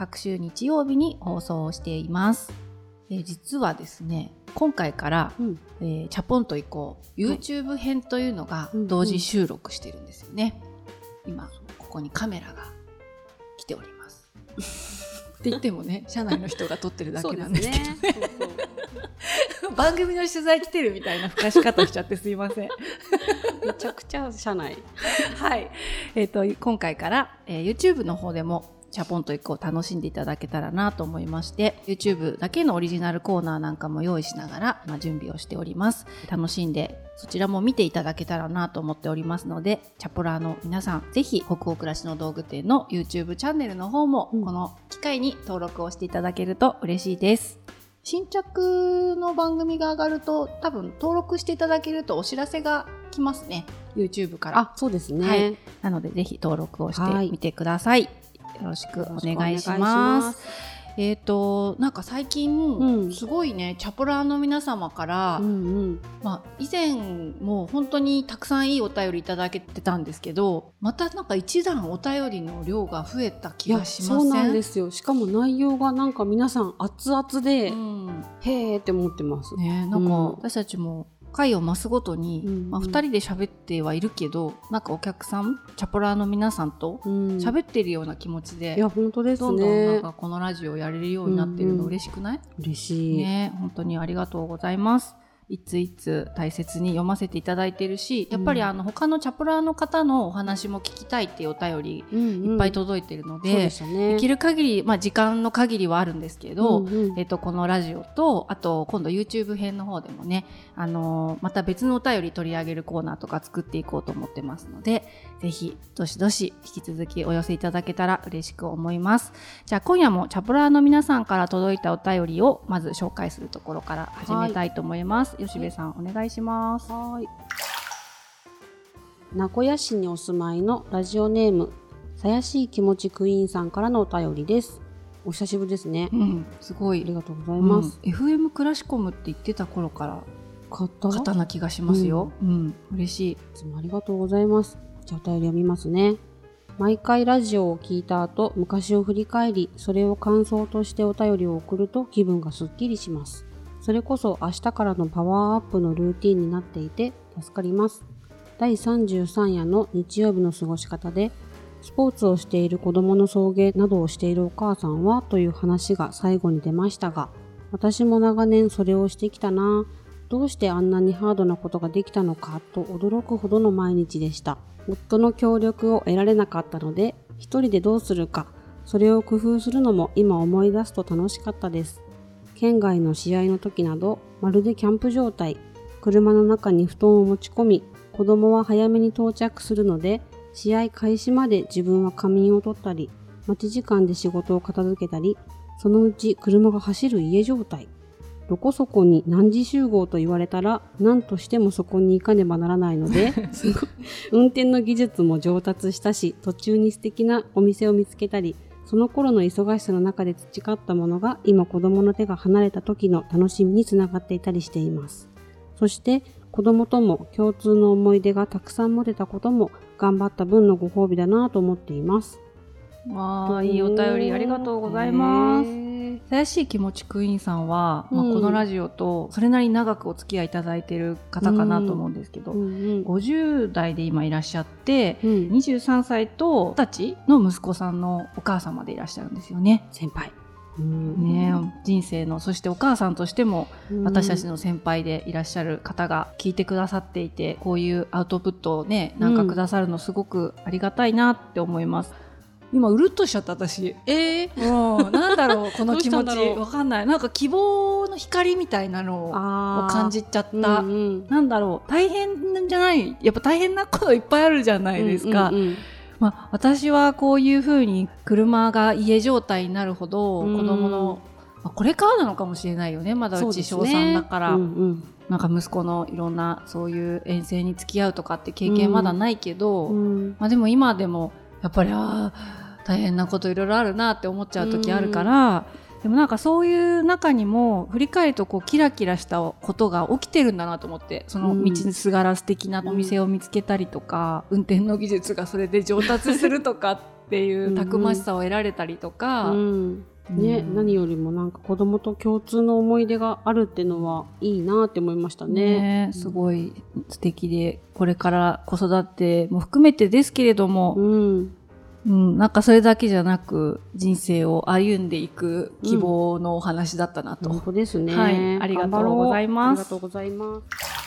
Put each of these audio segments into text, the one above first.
各週日曜日に放送をしています。えー実はですね今回から、うん。えーチャポンと行こう。YouTube 編というのがうんうん。同時収録してるんですよね、今ここにカメラが来ております。って言ってもね社内の人が撮ってるだけなんですけどね。そう そう番組の取材来てるみたいな吹かし方しちゃってすいません。めちゃくちゃ社内。はい。えっ、と、今回から、えー YouTube の方でも、チャポンと一個楽しんでいただけたらなと思いまして、YouTube だけのオリジナルコーナーなんかも用意しながら、まあ、準備をしております。楽しんで、そちらも見ていただけたらなと思っておりますので、チャポラーの皆さん、ぜひ、北欧暮らしの道具店の YouTube チャンネルの方も、うん。この機会に登録をしていただけると嬉しいです。新着の番組が上がると多分登録していただけるとお知らせが来ますね。YouTube からあそうですね、はい。なのでぜひ登録をしはい。てみてください、よろしくお願いよろしくお願いします。えっ、となんか最近、うん。すごいねチャポラーの皆様から、うんうん。まあ、以前も本当にたくさんいいお便りいただけてたんですけどまたなんか一段お便りの量が増えた気がしません？そうなんですよ。しかも内容がなんか皆さん熱々で、うん。へーって思ってます、ねなんかうん。私たちも回を増すごとに、うんまあ、2人で喋ってはいるけどなんかお客さんチャポラーの皆さんとうん。喋ってるような気持ちで、いや本当ですどんどんなんねかこのラジオやれるようになってるのうんうん嬉しくない、嬉しい、ね本当にありがとうございます。いついつ大切に読ませていただいてるしやっぱりうんあの他のチャポラーの方のお話も聞きたいっていうお便りいっぱい届いてるので、できる限り、まあ、時間の限りはあるんですけど、うんうん。えっと、このラジオとあと今度 YouTube 編の方でもね、あのーまた別のお便り取り上げるコーナーとか作っていこうと思ってますのでぜひどしどし引き続きお寄せいただけたら嬉しく思います。じゃあ今夜もチャプラーの皆さんから届いたお便りをまず紹介するところから始めたいと思います、吉部さんお願いしますはい。名古屋市にお住まいのラジオネーム、さやしい気持ちクイーンさんからのお便りです。お久しぶりですね。うんすごいありがとうございます。うん FM クラシコムって言ってた頃から方方な気がしますよ、うん嬉しいいつもありがとうございます。じゃあお便り読みますね。毎回ラジオを聞いた後、昔を振り返り、それを感想としてお便りを送ると気分がすっきりします。それこそ明日からのパワーアップのルーティンになっていて助かります。第33夜の日曜日の過ごし方で、スポーツをしている子供の送迎などをしているお母さんはという話が最後に出ましたが、私も長年それをしてきたなどうしてあんなにハードなことができたのかと驚くほどの毎日でした。夫の協力を得られなかったので、一人でどうするか、それを工夫するのも今思い出すと楽しかったです。県外の試合の時など、まるでキャンプ状態。車の中に布団を持ち込み、子供は早めに到着するので、試合開始まで自分は仮眠を取ったり、待ち時間で仕事を片付けたり、そのうち車が走る家状態。どこそこに何時集合と言われたら何としてもそこに行かねばならないので 運転の技術も上達したし途中に素敵なお店を見つけたりその頃の忙しさの中で培ったものが今子供の手が離れた時の楽しみにつながっていたりしています。そして子供とも共通の思い出がたくさん持てたことも頑張った分のご褒美だなと思っています。まあいいお便りありがとうございますすさやしい気持ちクイーンさんは、まあ、うん。このラジオとそれなりに長くお付き合いいただいている方かなと思うんですけど、うんうん。50代で今いらっしゃってうん。23歳と20歳の息子さんのお母様でいらっしゃるんですよね。先輩。うん。ねえ人生のそしてお母さんとしてもうん私たちの先輩でいらっしゃる方が聞いてくださっていてこういうアウトプットをねなんかくださるのすごくありがたいなって思います。今うるっとしちゃった私。えー？うん、なんだろう この気持ち。わかんない。なんか希望の光みたいなのをあー。感じちゃった、うんうん。なんだろう。大変じゃない？やっぱ大変なこといっぱいあるじゃないですか、うんうんうん。まあ、私はこういうふうに車が家状態になるほどうん子供のあこれからなのかもしれないよね。まだうち小そうですね。3だから、うんうん。なんか息子のいろんなそういう遠征に付き合うとかって経験まだないけど、うん。まあ、でも今でもやっぱりあー大変なこといろいろあるなって思っちゃう時あるから、でもなんかそういう中にも振り返るとこうキラキラしたことが起きてるんだなと思ってその道にすがら素敵なお店を見つけたりとか、運転の技術がそれで上達するとかっていうたくましさを得られたりとか。うん。ね、うん。何よりもなんか子供と共通の思い出があるっていうのはいいなって思いましたね。ねすごい素敵でこれから子育ても含めてですけれども、うん、うん、なんかそれだけじゃなく人生を歩んでいく希望のお話だったなと。本当ですね。はいありがとうございますありがとうございます。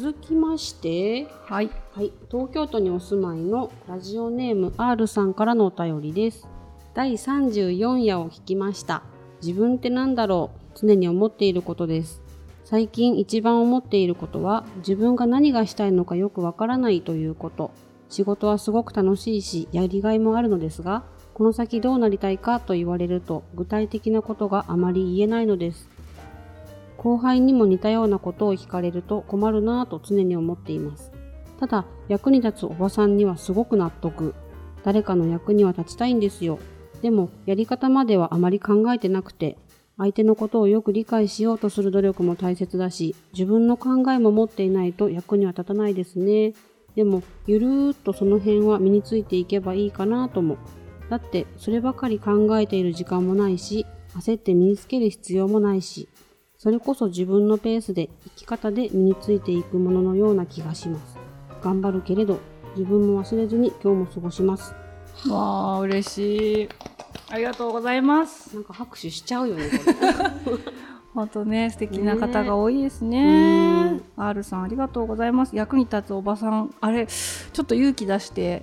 続きまして、はい。はい、東京都にお住まいのラジオネーム R さんからのお便りです。第34夜を聞きました。自分って何だろう？常に思っていることです。最近一番思っていることは自分が何がしたいのかよくわからないということ。仕事はすごく楽しいしやりがいもあるのですが、この先どうなりたいかと言われると具体的なことがあまり言えないのです。後輩にも似たようなことを聞かれると困るなぁと常に思っています。ただ、役に立つおばさんにはすごく納得。誰かの役には立ちたいんですよ。でも、やり方まではあまり考えてなくて、相手のことをよく理解しようとする努力も大切だし、自分の考えも持っていないと役には立たないですね。でも、ゆるーっとその辺は身についていけばいいかなとも。だって、そればかり考えている時間もないし、焦って身につける必要もないし、それこそ自分のペースで生き方で身についていくもののような気がします。頑張るけれど、自分も忘れずに今日も過ごします。わあ、嬉しい。ありがとうございます。なんか拍手しちゃうよね、これ。本当ね、素敵な方が多いですね。ね R さん、ありがとうございます。役に立つおばさん、あれ、ちょっと勇気出して。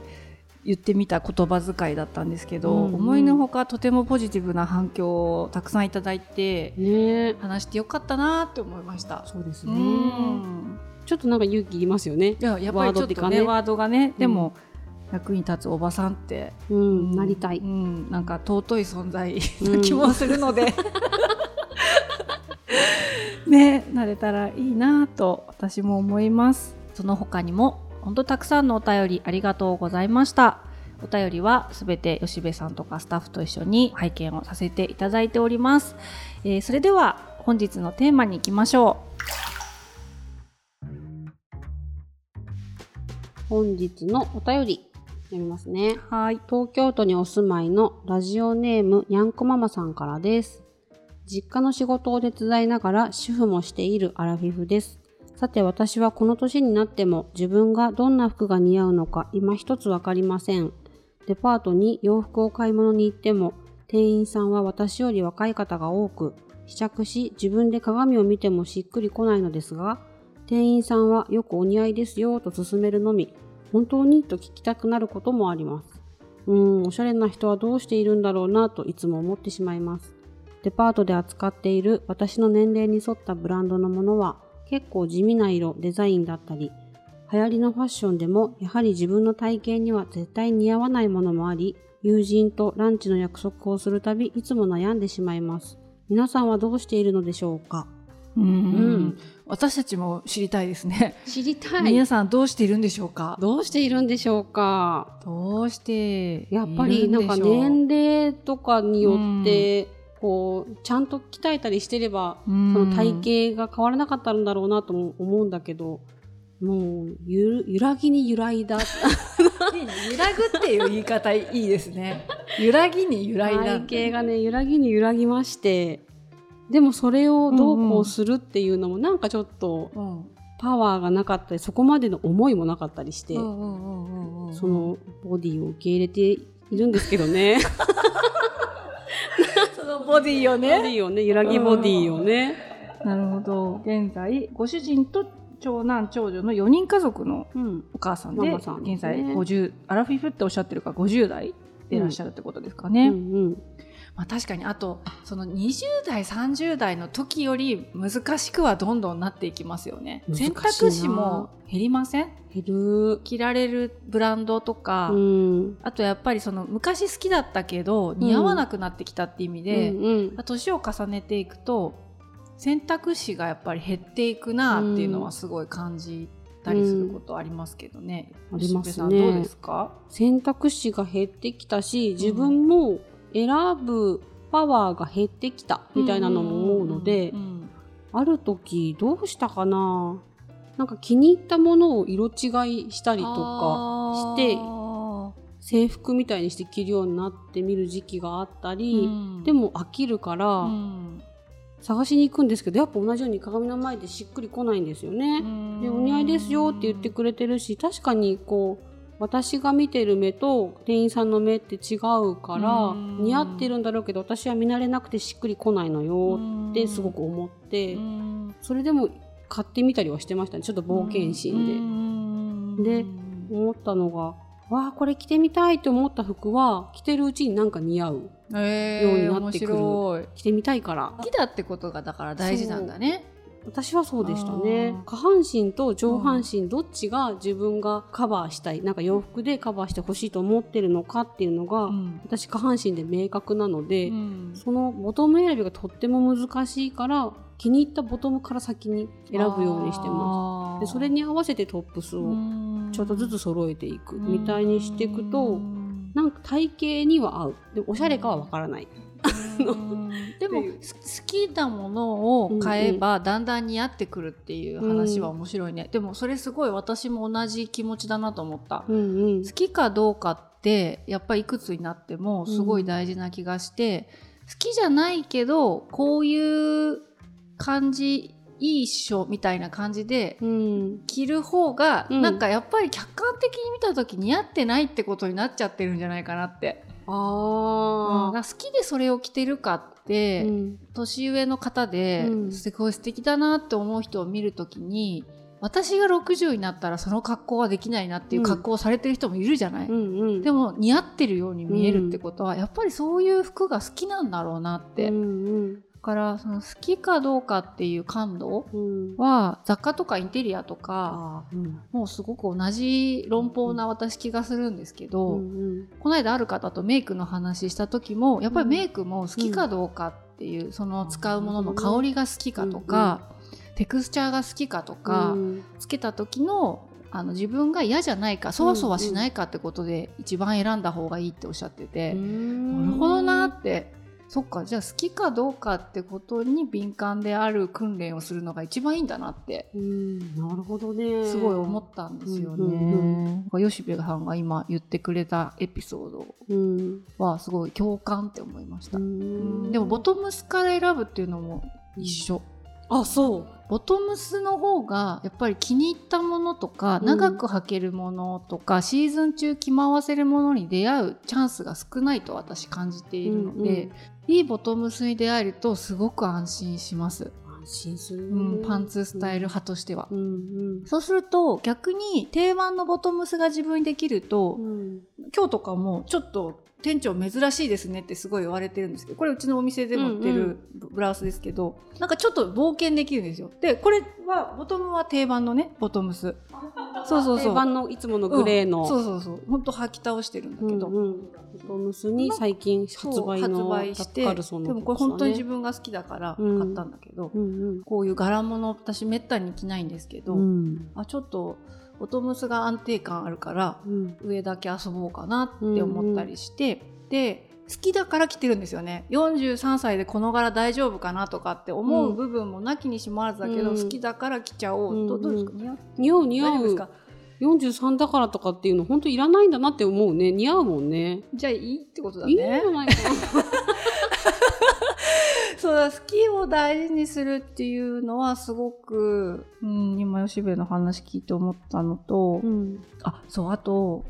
言ってみた言葉遣いだったんですけど、うんうん思いのほかとてもポジティブな反響をたくさんいただいてね話してよかったなって思いました。そうですうね。んちょっとなんか勇気いりますよねい。ややっぱりちょっとねワードっていうかねワードがねでも、役に立つおばさんって、うん、なりたい。うん、なんか尊い存在うんな気もするので、ねなれたらいいなと私も思います。その他にも本当たくさんのお便りありがとうございました。お便りはすべて吉部さんとかスタッフと一緒に拝見をさせていただいております、えーそれでは本日のテーマに行きましょ本日のお便り、読みますね。うはい。東京都にお住まいのラジオネームにゃんこママさんからです。実家の仕事を手伝いながら主婦もしているアラフィフです。さて私はこの年になっても自分がどんな服が似合うのか今一つわかりません。デパートに洋服を買い物に行っても店員さんは私より若い方が多く試着し自分で鏡を見てもしっくりこないのですが店員さんはよくお似合いですよと勧めるのみ本当にと聞きたくなることもあります。うーん、おしゃれな人はどうしているんだろうなといつも思ってしまいます。デパートで扱っている私の年齢に沿ったブランドのものは結構地味な色、デザインだったり、流行りのファッションでもやはり自分の体型には絶対似合わないものもあり、友人とランチの約束をするたびいつも悩んでしまいます。皆さんはどうしているのでしょうか？うん、うん。私たちも知りたいですね、知りた皆さんどうしているんでしょうか？どうしているんでしょうか？どうしてやっぱりなんか年齢とかによって、こうちゃんと鍛えたりしてれば、そその体型が変わらなかったんだろうなとも思うんだけどもうゆる揺らぎに揺らいだ。い いね揺らぐっていう言い方いいですね。揺らぎに揺らいだ。体型がね揺らぎに揺らぎましてでもそれをどうこうするっていうのもなんかちょっとうん。パワーがなかったりそこまでの思いもなかったりして、そのボディを受け入れているんですけどね。そ のボディをボデねィをね揺らぎボディをね、なるほど。現在ご主人と長男長女の4人家族のうん、お母さんでママさん現在50アラフィフっておっしゃってるから50代でいらっしゃるってことですかうね、んうんまあ、確かにあとその20代30代の時より難しくはどんどんなっていきますよね。選択肢も減りません？減る。着られるブランドとか、うん。あとやっぱりその昔好きだったけど似合わなくなってきたって意味で、うんうん。年を重ねていくと選択肢がやっぱり減っていくなっていうのはすごい感じたりすることありますけどね。うん。ありますね。どうですか？選択肢が減ってきたし自分も選ぶパワーが減ってきたみたいなのも思うので、うんうんある時どうしたかな？なんか気に入ったものを色違いしたりとかしてあ制服みたいにして着るようになってみる時期があったーり、うん。でも飽きるからうん。探しに行くんですけどやっぱ同じように鏡の前でしっくりこないんですよね。でお似合いですよって言ってくれてるし確かにこう私が見てる目と店員さんの目って違うからうん。似合ってるんだろうけど私は見慣れなくてしっくりこないのよってすごく思ってうん。それでも買ってみたりはしてましたねちょっと冒険心で。で思ったのがわあこれ着てみたいって思った服は着てるうちになんか似合うえようになってくる。面白い。着てみたいから。好きだってことがだから大事なんだね。私はそうでしたね。下半身と上半身どっちが自分がカバーしたいなんか洋服でカバーしてほしいと思ってるのかっていうのが、うん。私下半身で明確なので、うん。そのボトム選びがとっても難しいから気に入ったボトムから先に選ぶようにしてます。でそれに合わせてトップスをちょっとずつ揃えていくみたいにしていくとなんか体型には合う。でもおしゃれかはわからない、うんでも好きなものを買えばだんだん似合ってくるっていう話は面白いね、でもそれすごい私も同じ気持ちだなと思った、うんうん。好きかどうかってやっぱりいくつになってもすごい大事な気がして、好きじゃないけどこういう感じいいっしょみたいな感じでうん。着る方が、うん。なんかやっぱり客観的に見た時似合ってないってことになっちゃってるんじゃないかなって、うん。あだから好きでそれを着てるかって、ーうん。年上の方で、うん。すごい素敵だなって思う人を見るときに私が60になったらその格好はできないなっていう格好をされてる人もいるじゃない、うんうん。でも似合ってるように見えるってことは、やっぱりそういう服が好きなんだろうなって、うだんからその好きかどうかっていう感度は雑貨とかインテリアとかもうすごく同じ論法な私気がするんですけど、うんこの間ある方とメイクの話した時もやっぱりメイクも好きかどうかっていう、その使うものの香りが好きかとか、テクスチャーが好きかとか、うん。つけた時のあの自分が嫌じゃないかそわそわしないかってことで一番選んだ方がいいっておっしゃってて、なるほどなってそっかじゃあ好きかどうかってことに敏感である訓練をするのが一番いいんだなってうんなるほどねすごい思ったんですよね。うんうんさんが今言ってくれたエピソードうんはすごい共感って思いました。うんでもボトムスから選ぶっていうのも一緒。あそう。ボトムスの方がやっぱり気に入ったものとか、うん。長く履けるものとかシーズン中着回せるものに出会うチャンスが少ないと私感じているので、いいボトムスに出会えるとすごく安心します、安心する。うん、ねパンツスタイル派としては。うんうん。そうすると逆に定番のボトムスが自分にできると、うん。今日とかもちょっと店長珍しいですねってすごい言われてるんですけどこれうちのお店でも売ってうんうるブラウスですけど、なんかちょっと冒険できるんですよ。でこれはボトムは定番のねボトムス。そうそうそう。定番のいつものグレーの、うん。そうそうそう。ほんと履き倒してるんだけど、うんうん、ボトムスに最近発売の発売してでもこれ本当に自分が好きだからうん。買ったんだけど、うんこういう柄物私めったに着ないんですけど、うんうん。あちょっとボトムスが安定感あるからうん。上だけ遊ぼうかなって思ったりして、で好きだから着てるんですよね。43歳でこの柄大丈夫かなとかって思う部分もなきにしもあらずだけど、うん。好きだから着ちゃおう、うんどどうですか？似合う似合う。ですか？43だからとかっていうの本当いらないんだなって思うね。似合うもんね。じゃあいいってことだいいんじねゃないかな そうだ好きを大事にするっていうのはすごく、うん、今吉部の話聞いて思ったのと、うん。あそうあと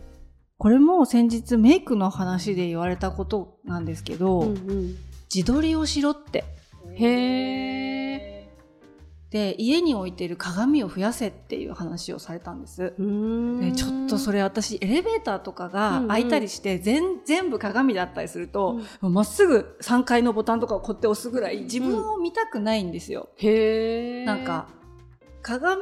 これも先日メイクの話で言われたことなんですけど、うんうん。自撮りをしろって。へえて家に置いてる鏡を増やせっていう話をされたんです。でちょっとそれ私エレベーターとかが開いたりして、全全部鏡だったりするとま、っすぐ3階のボタンとかをこって押すぐらい自分を見たくないんですよ。へえ。なんか鏡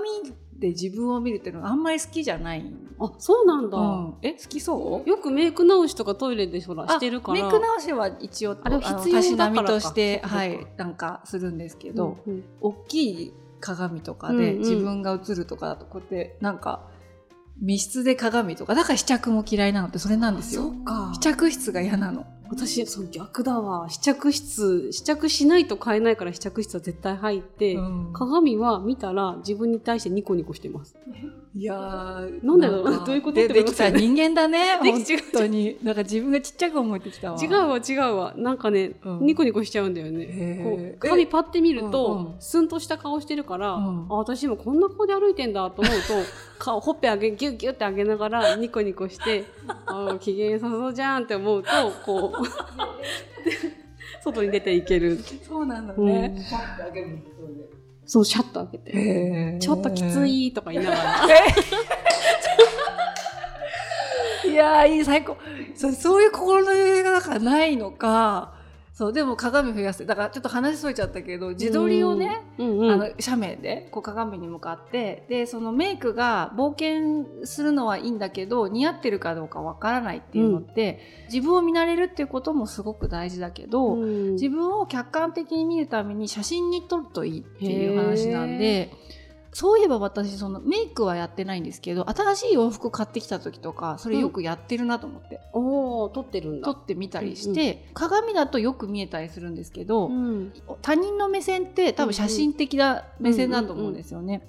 で自分を見るっていうのがあんまり好きじゃない。あ、そうなんだ。うん、え好きそう？よくメイク直しとかトイレでほらしてるから。メイク直しは一応あれ必要だからかたしなみとしてはいなんかするんですけど、うんうん大きい鏡とかで自分が映るとかだとこうやってなんか密室で鏡とかだから試着も嫌いなのってそれなんですよ。試着室が嫌なの私そう逆だわ。試着室試着しないと買えないから試着室は絶対入って、うん。鏡は見たら自分に対してニコニコしてます。いやーなんだろう？かどういうこと？でってできた人間だね。で本当に。なんか自分がちっちゃく思えてきたわ。違うわ違うわ。なんかね、うん。ニコニコしちゃうんだよね。こう鏡パッて見ると、スンとした顔してるから、うん。あ私今こんな顔で歩いてんだと思うと 顔ほっぺ上げギュッギュッて上げながらニコニコしてあ機嫌良さそうじゃんって思うとこう外に出ていける。そうなんだね。ね、そうシャッと開けて。ちょっときついとか言いながら。いやーいい最高。そうそういう心の余裕がだからないのかそうでも鏡増やす。だからちょっと話それちゃったけど自撮りをね、うんうん、あの写メでこう鏡に向かって。でそのメイクが冒険するのはいいんだけど似合ってるかどうかわからないっていうのって、自分を見慣れるっていうこともすごく大事だけど、うん。自分を客観的に見るために写真に撮るといいっていう話なんでそういえば私そのメイクはやってないんですけど新しい洋服買ってきた時とかそれよくやってるなと思って、おお撮ってるんだ。撮ってみたりして、鏡だとよく見えたりするんですけど、うん。他人の目線って多分写真的な目線だと思うんですよね。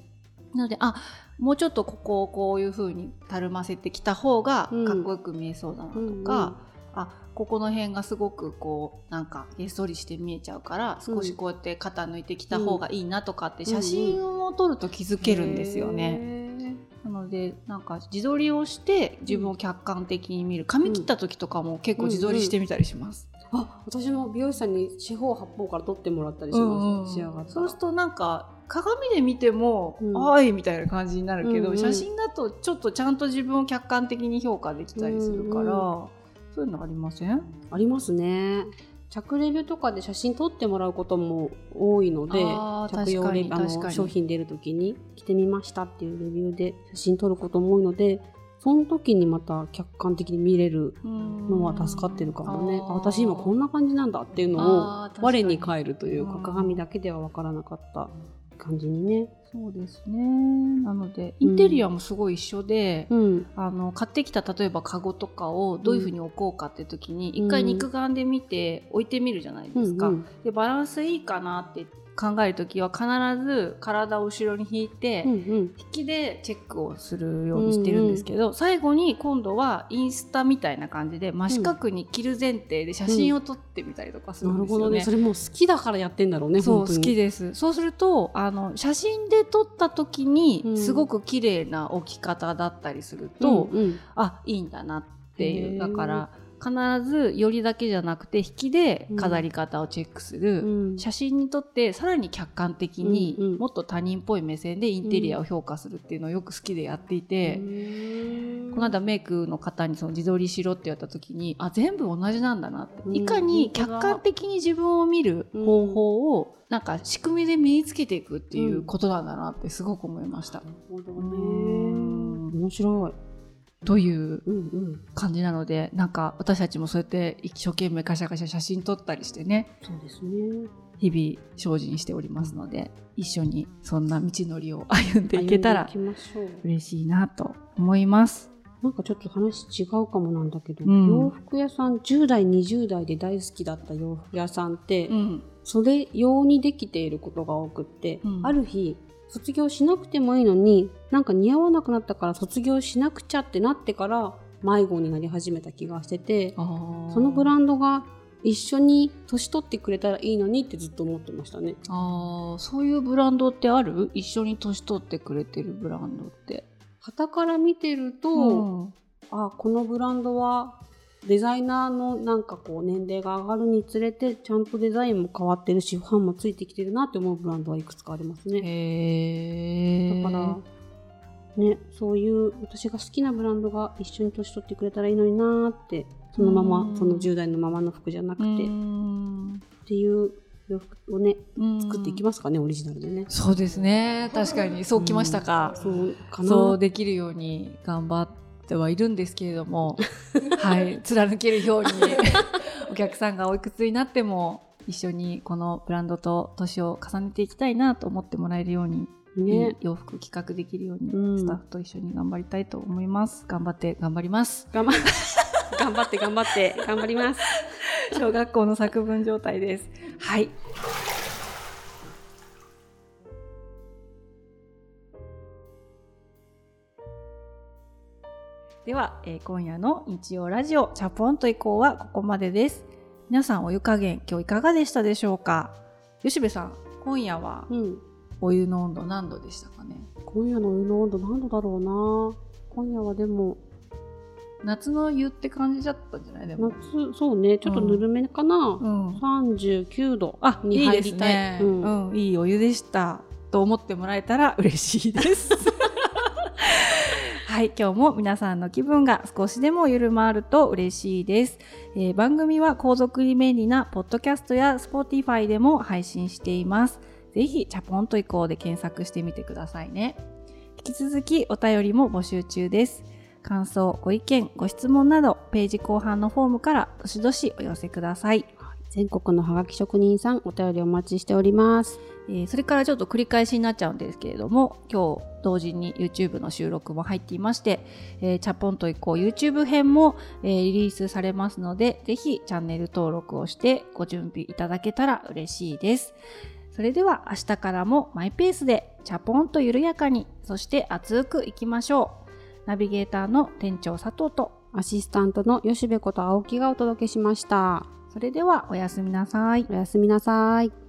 なのであもうちょっとここをこういう風にたるませてきた方がかっこよく見えそうだなとか、あここの辺がすごくこうなんかげっそりして見えちゃうから少しこうやって肩抜いてきた方がいいなとかって写真を撮ると気づけるんですよね。ね。なのでなんか自撮りをして自分を客観的に見る髪切った時とかも結構自撮りしてみたりします。あ私も美容師さんに四方八方から撮ってもらったりします。仕上がったらそうするとなんか鏡で見ても、うんいみたいな感じになるけど、うんうん写真だとちょっとちゃんと自分を客観的に評価できたりするから、うんそういうのありません？ありますね。着レビューとかで写真撮ってもらうことも多いので着用レビューあの商品出るときに着てみましたっていうレビューで写真撮ることも多いのでその時にまた客観的に見れるのは助かってるかもね。あ私今こんな感じなんだっていうのを我に返るというかうん鏡だけでは分からなかった感じにね。そうですねなのでインテリアもすごい一緒で、うん。あの買ってきた例えばカゴとかをどういうふうに置こうかって時に、一回うん肉眼で見て置いてみるじゃないですか。うんでバランスいいかなって考える時は必ず体を後ろに引いて、うんうん。引きでチェックをするようにしてるんですけど、最後に今度はインスタみたいな感じで真四角に切る前提で写真を撮ってみたりとかするですよね。なんるほどね。それもう好きだからやってんだろうね。そう好きですそうするとあの写真で撮った時うんにすごく綺麗な置き方だったりすると、うんうんあいいんだなっていうだから必ず寄りだけじゃなくて引きで飾り方をチェックする、うん。写真に撮ってさらに客観的にうんうん。もっと他人っぽい目線でインテリアを評価するっていうのをよく好きでやっていて、この間メイクの方にその自撮りしろって言われた時にあ全部同じなんだなって、うん。いかに客観的に自分を見る方法を、なんか仕組みで身につけていくっていうことなんだなってすごく思いました。なるほどうね。ん。面白い。といううんうん。感じなのでなんか私たちもそうやって一生懸命カシャカシャ写真撮ったりしてねそうですね。日々精進しておりますので一緒にそんな道のりを歩んでいけたら。嬉しいなと思います。なんかちょっと話違うかもなんだけど、うん洋服屋さん10代20代で大好きだった洋服屋さんって、うんそれ用にできていることが多くって、うんある日卒業しなくてもいいのになんか似合わなくなったから卒業しなくちゃってなってから迷子になり始めた気がしててそのブランドが一緒に年取ってくれたらいいのにってずっと思ってましたね。あーそういうブランドってある？一緒に年取ってくれてるブランドって。旗から見てると、うんあこのブランドはデザイナーのなんかこう年齢が上がるにつれてちゃんとデザインも変わってるしファンもついてきてるなって思うブランドはいくつかありますね。へだからねそういう私が好きなブランドが一緒に年取ってくれたらいいのになーってそのまうんまその10代のままの服じゃなくて。っん。ていう洋服をねうん作っていきますかねオリジナルでね。そうですね。確かに。そうきましたか、そうかな。そうできるように頑張ってはいるんですけれども はい貫けるように お客さんがおいくつになっても一緒にこのブランドと年を重ねていきたいなと思ってもらえるように、ね。洋服企画できるように、うん。スタッフと一緒に頑張りたいと思います。頑張って頑張ります。頑張 頑張って頑張って頑張ります。小学校の作文状態です。はいでは、えー今夜の日曜ラジオチャポンと以降はここまでです。皆さんお湯加減今日いかがでしたでしょうか？吉部さん今夜はうん。お湯の温度何度でしたかね？今夜のお湯の温度何度だろうな。今夜はでも夏の湯って感じだったんじゃない？でも。夏そうね。ちょっとぬるめかな、うん。39度あ、にいい入りたい。ですね。ううんん、いいお湯でした。と思ってもらえたら嬉しいです。はい、今日も皆さんの気分が少しでも緩まると嬉しいです。えー番組は後続に便利なポッドキャストや Spotify でも配信しています。ぜひ、チャポンと移行で検索してみてくださいね。引き続きお便りも募集中です。感想、ご意見、ご質問など、ページ後半のフォームからどしどしお寄せください。全国のハガキ職人さんお便りお待ちしております。えーそれからちょっと繰り返しになっちゃうんですけれども今日同時に YouTube の収録も入っていまして、えーチャポンと以降 YouTube 編も、えーリリースされますのでぜひチャンネル登録をしてご準備いただけたら嬉しいです。それでは明日からもマイペースでチャポンと緩やかにそして熱くいきましょうナビゲーターの店長佐藤とアシスタントの吉部こと青木がお届けしました。それではおやすみなさい。おやすみなさい